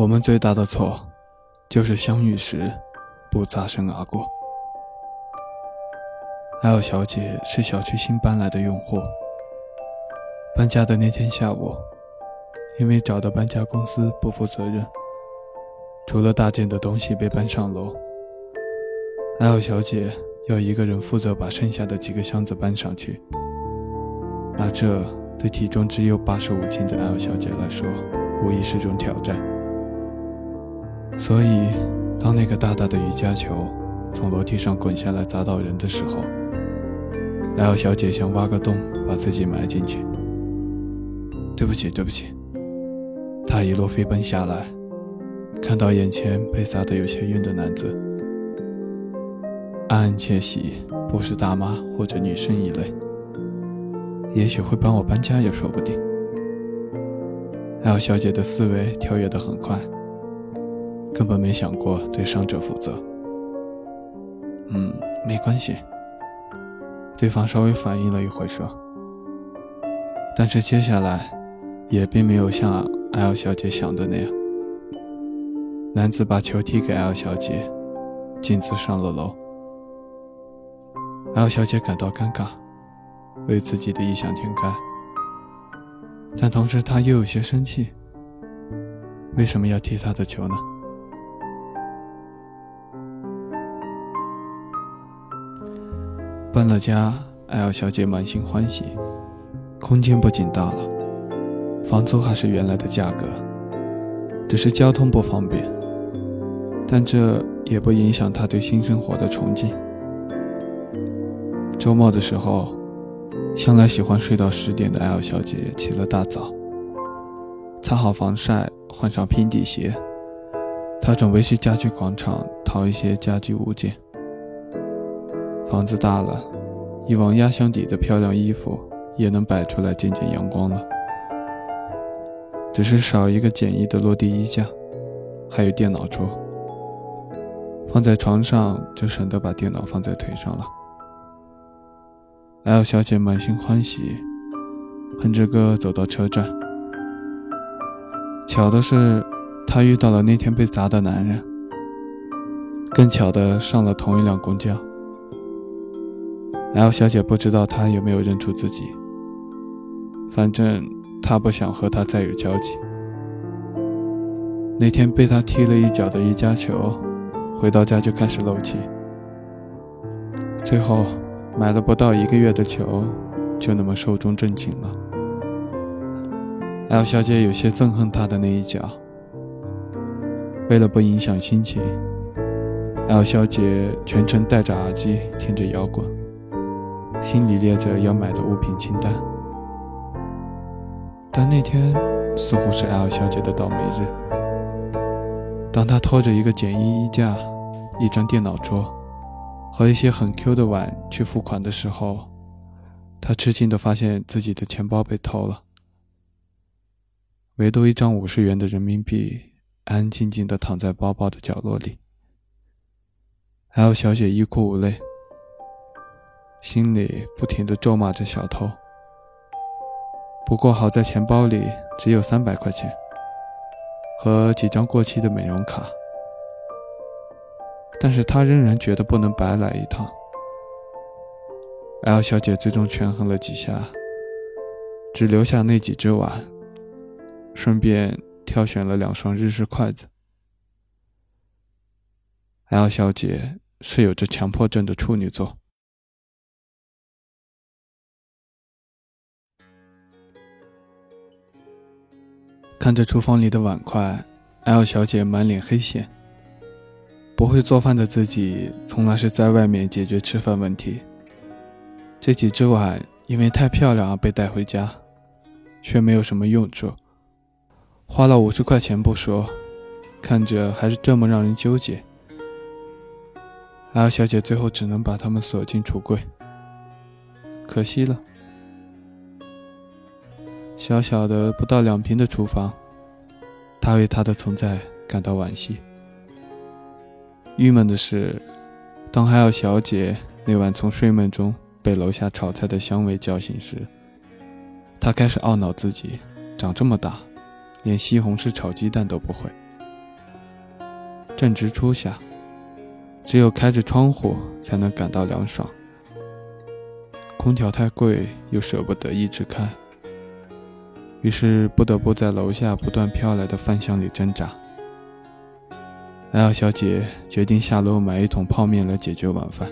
我们最大的错，就是相遇时不擦身而过。L 小姐是小区新搬来的用户。搬家的那天下午，因为找的搬家公司不负责任，除了大件的东西被搬上楼，L 小姐要一个人负责把剩下的几个箱子搬上去。而这对体重只有八十五斤的 L 小姐来说，无疑是种挑战。所以，当那个大大的瑜伽球从楼梯上滚下来砸到人的时候，L 小姐想挖个洞把自己埋进去。对不起，对不起。她一路飞奔下来，看到眼前被砸得有些晕的男子，暗暗窃喜，不是大妈或者女生一类，也许会帮我搬家也说不定。L 小姐的思维跳跃得很快。根本没想过对伤者负责。嗯，没关系。对方稍微反应了一会说，但是接下来也并没有像 L 小姐想的那样。男子把球踢给 L 小姐，径自上了楼。L 小姐感到尴尬，为自己的异想天开，但同时她又有些生气。为什么要踢他的球呢？搬了家，L 小姐满心欢喜，空间不仅大了，房租还是原来的价格，只是交通不方便，但这也不影响她对新生活的憧憬。周末的时候，向来喜欢睡到十点的 L 小姐起了大早，擦好防晒，换上平底鞋，她准备去家具广场淘一些家居物件。房子大了，一往压箱底的漂亮衣服也能摆出来见见阳光了。只是少一个简易的落地衣架，还有电脑桌，放在床上就省得把电脑放在腿上了。L 小姐满心欢喜，哼着歌走到车站。巧的是，她遇到了那天被砸的男人，更巧的上了同一辆公交。L 小姐不知道他有没有认出自己，反正她不想和他再有交集。那天被他踢了一脚的瑜伽球，回到家就开始漏气，最后买了不到一个月的球，就那么寿终正寝了。L 小姐有些憎恨他的那一脚，为了不影响心情，L 小姐全程戴着耳机听着摇滚。心里列着要买的物品清单，但那天似乎是 L 小姐的倒霉日。当她拖着一个简易衣架、一张电脑桌和一些很 Q 的碗去付款的时候，她吃惊地发现自己的钱包被偷了，唯独一张五十元的人民币安安静静地躺在包包的角落里。L 小姐欲哭无泪。心里不停地咒骂着小偷。不过好在钱包里只有三百块钱和几张过期的美容卡，但是他仍然觉得不能白来一趟。L 小姐最终权衡了几下，只留下那几只碗，顺便挑选了两双日式筷子。L 小姐是有着强迫症的处女座。看着厨房里的碗筷，L 小姐满脸黑线。不会做饭的自己，从来是在外面解决吃饭问题。这几只碗因为太漂亮而被带回家，却没有什么用处。花了五十块钱不说，看着还是这么让人纠结。L 小姐最后只能把它们锁进橱柜，可惜了。小小的不到两平的厨房，他为他的存在感到惋惜。郁闷的是，当海尔小姐那晚从睡梦中被楼下炒菜的香味叫醒时，他开始懊恼自己长这么大，连西红柿炒鸡蛋都不会。正值初夏，只有开着窗户才能感到凉爽。空调太贵，又舍不得一直开，于是不得不在楼下不断飘来的饭香里挣扎。L 小姐决定下楼买一桶泡面来解决晚饭。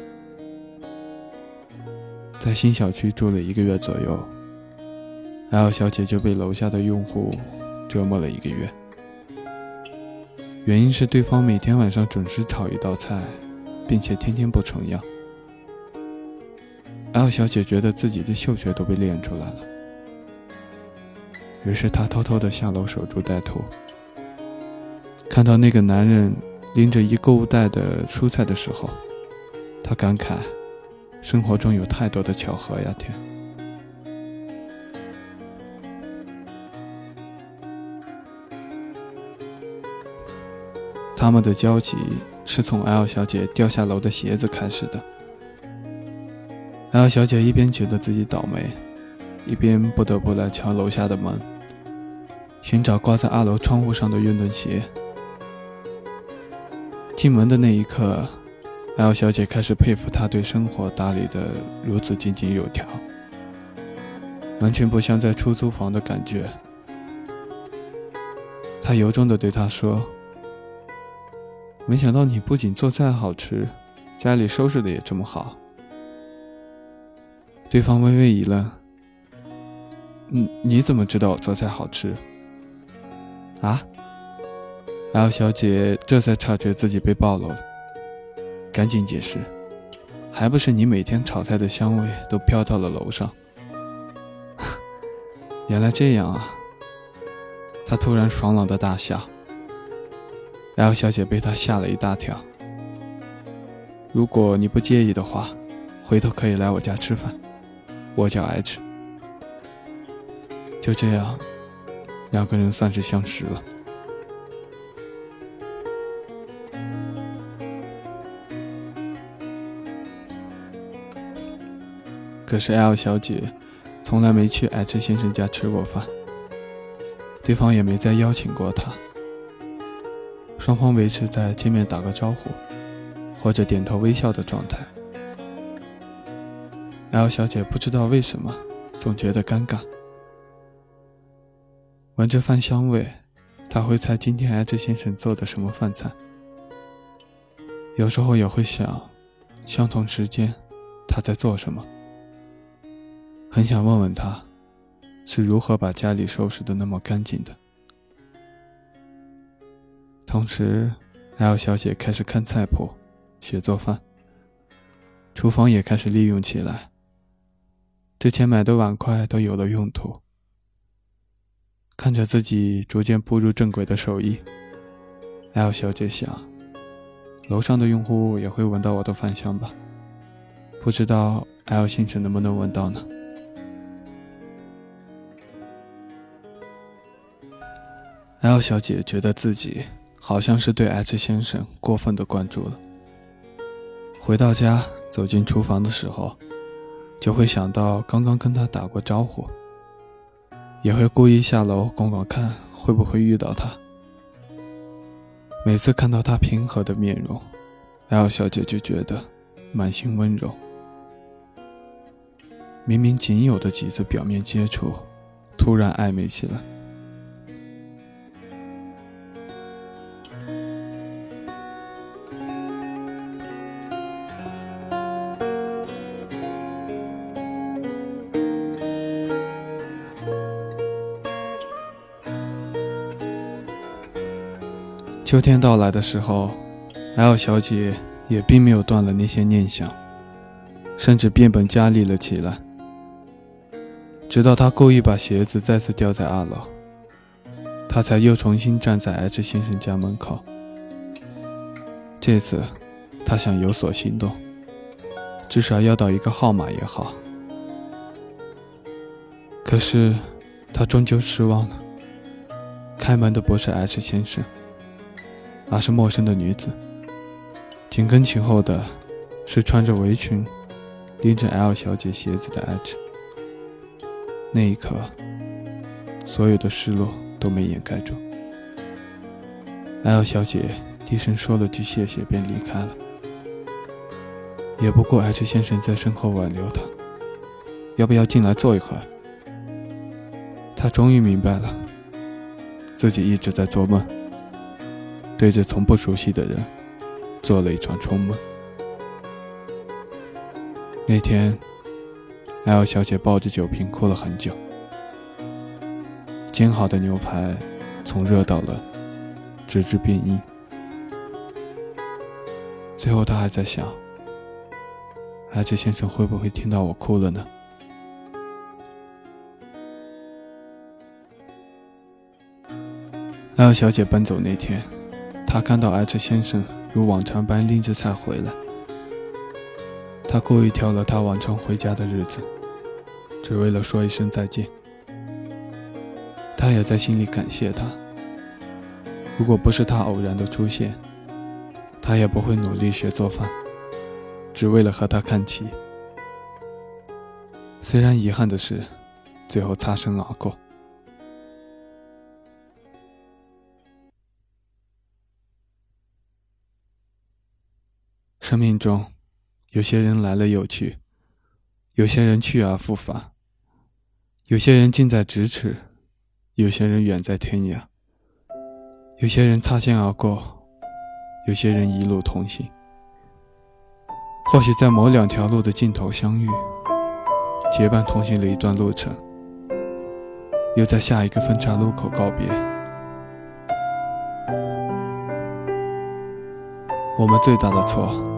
在新小区住了一个月左右，L 小姐就被楼下的用户折磨了一个月。原因是对方每天晚上准时炒一道菜，并且天天不重样。L 小姐觉得自己的嗅觉都被练出来了，于是她偷偷的下楼守株待兔。看到那个男人拎着一购物袋的蔬菜的时候，她感慨：生活中有太多的巧合呀！天。他们的交集是从 L 小姐掉下楼的鞋子开始的。L 小姐一边觉得自己倒霉，一边不得不来敲楼下的门，寻找挂在二楼窗户上的运动鞋。进门的那一刻，L 小姐开始佩服他对生活打理的如此井井有条，完全不像在出租房的感觉。她由衷地对他说。没想到你不仅做菜好吃，家里收拾的也这么好。对方微微一愣：“你你怎么知道我做菜好吃？”啊？L 小姐这才察觉自己被暴露了，赶紧解释：“还不是你每天炒菜的香味都飘到了楼上。”原来这样啊！她突然爽朗的大笑。L 小姐被他吓了一大跳。如果你不介意的话，回头可以来我家吃饭，我叫 H。就这样，两个人算是相识了。可是 L 小姐从来没去 H 先生家吃过饭，对方也没再邀请过她。双方维持在见面打个招呼，或者点头微笑的状态。L 小姐不知道为什么，总觉得尴尬。闻着饭香味，他会猜今天 H 先生做的什么饭菜。有时候也会想，相同时间他在做什么。很想问问他，是如何把家里收拾的那么干净的。同时，L 小姐开始看菜谱，学做饭。厨房也开始利用起来。之前买的碗筷都有了用途。看着自己逐渐步入正轨的手艺，L 小姐想：楼上的用户也会闻到我的饭香吧？不知道 L 先生能不能闻到呢？L 小姐觉得自己。好像是对 H 先生过分的关注了。回到家，走进厨房的时候，就会想到刚刚跟他打过招呼，也会故意下楼逛逛看会不会遇到他。每次看到他平和的面容，L 小姐就觉得满心温柔。明明仅有的几次表面接触，突然暧昧起来。秋天到来的时候，L 小姐也并没有断了那些念想，甚至变本加厉了起来。直到她故意把鞋子再次掉在二楼，她才又重新站在 H 先生家门口。这次，她想有所行动，至少要到一个号码也好。可是，她终究失望了。开门的不是 H 先生。而是陌生的女子，紧跟其后的是穿着围裙、拎着 L 小姐鞋子的 H。那一刻，所有的失落都没掩盖住。L 小姐低声说了句谢谢，便离开了。也不顾 H 先生在身后挽留他，要不要进来坐一会儿？他终于明白了，自己一直在做梦，对着从不熟悉的人做了一场春梦。那天，L 小姐抱着酒瓶哭了很久。煎好的牛排从热到冷，直至变硬。最后，她还在想：H 先生会不会听到我哭了呢？L 小姐搬走那天，她看到 H 先生如往常般拎着菜回来。他故意挑了他往常回家的日子，只为了说一声再见。他也在心里感谢他。如果不是他偶然的出现，他也不会努力学做饭，只为了和他看齐。虽然遗憾的是，最后擦身而过。生命中。有些人来了又去，有些人去而复返，有些人近在咫尺，有些人远在天涯，有些人擦肩而过，有些人一路同行。或许在某两条路的尽头相遇，结伴同行了一段路程，又在下一个分岔路口告别。我们最大的错。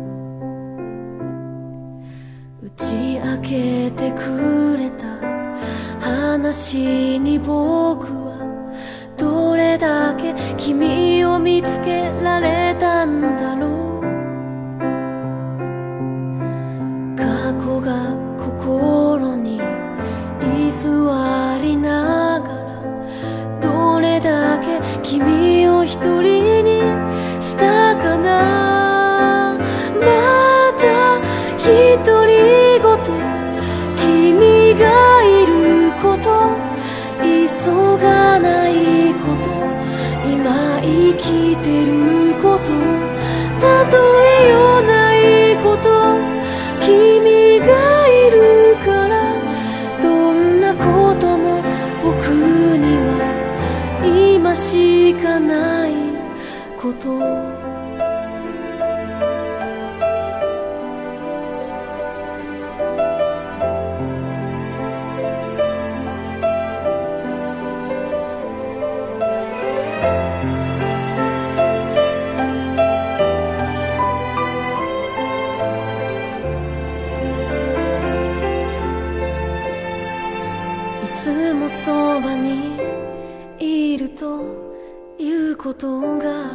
ち明けてくれた。話に僕はどれだけ君を見つけられたんだろう。過去が心にしかないこと。いつもそばにいるとことが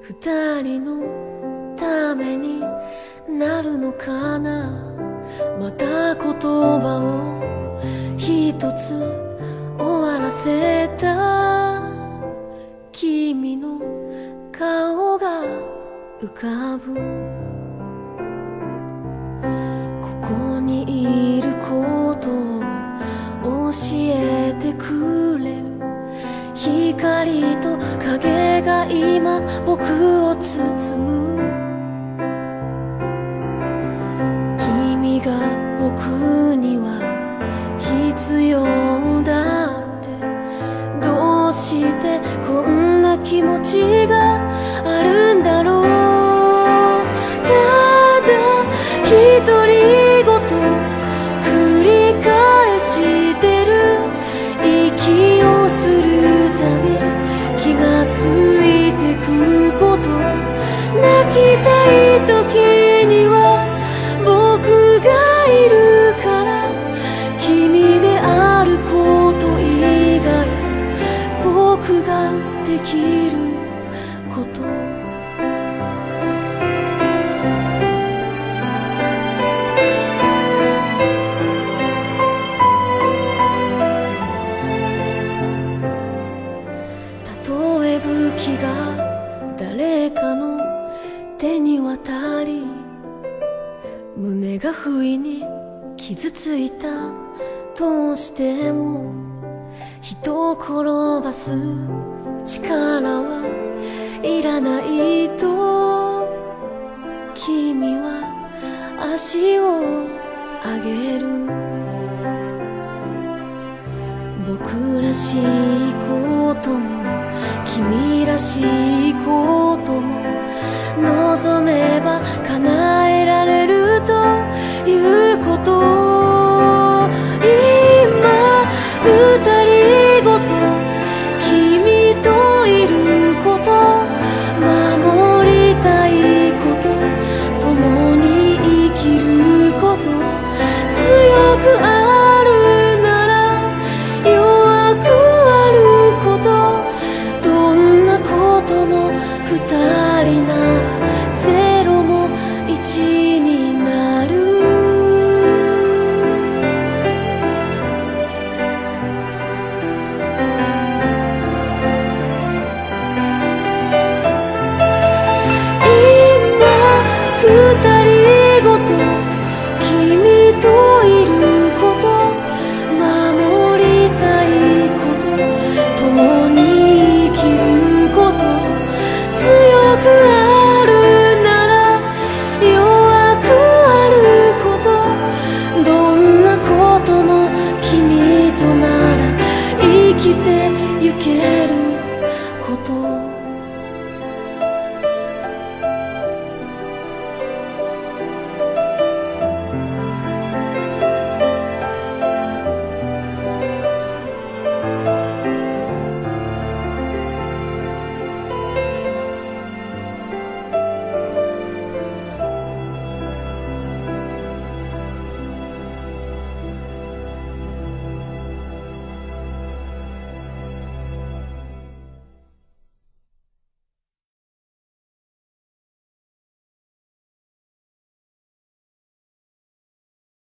二人のためになるのかな？また言葉を一つ終わらせた。君の顔が浮かぶ。ここにいることを教えてくれ。光と影が今僕を包む。君が僕には必要だって。どうしてこんな気持ちが人を転ばす力はいらないと君は足を上げる。僕らしいことも君らしいことも望めば叶えられるということ。